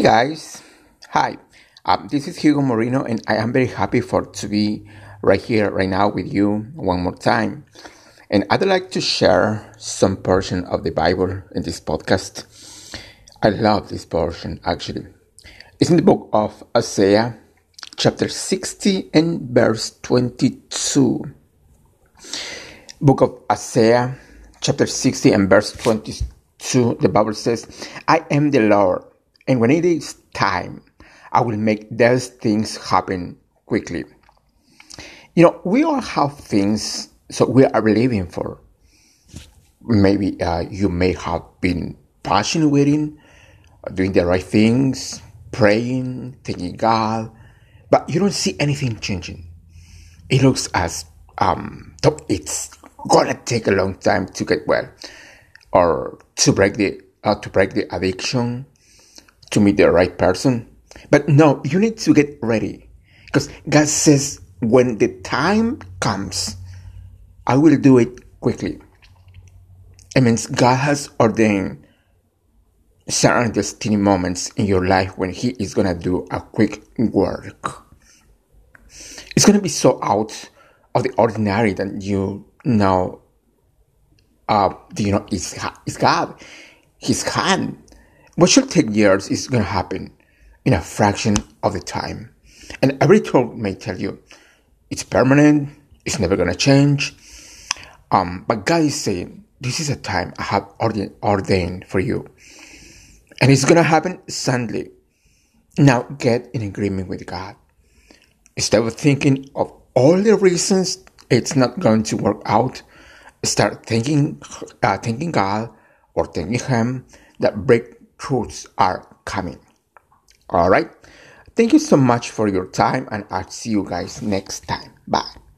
Hi guys, hi. Um, this is Hugo Moreno, and I am very happy for to be right here, right now with you one more time. And I'd like to share some portion of the Bible in this podcast. I love this portion actually. It's in the book of Isaiah, chapter 60 and verse 22. Book of Isaiah, chapter 60 and verse 22. The Bible says, I am the Lord and when it is time, I will make those things happen quickly. You know, we all have things so we are living for. Maybe uh, you may have been passionate waiting, doing the right things, praying, thanking God, but you don't see anything changing. It looks as um, it's gonna take a long time to get well, or to break the uh, to break the addiction, to meet the right person. But no, you need to get ready. Because God says, when the time comes, I will do it quickly. It means God has ordained certain destiny moments in your life when He is going to do a quick work. It's going to be so out of the ordinary that you know, uh, you know, it's, it's God, His hand what should take years is going to happen in a fraction of the time. And every tool may tell you it's permanent, it's never going to change. Um, but God is saying, this is a time I have ordained for you. And it's going to happen suddenly. Now get in agreement with God. Instead of thinking of all the reasons it's not going to work out, start thinking, uh, thanking God or thanking Him that break truths are coming. All right. Thank you so much for your time, and I'll see you guys next time. Bye.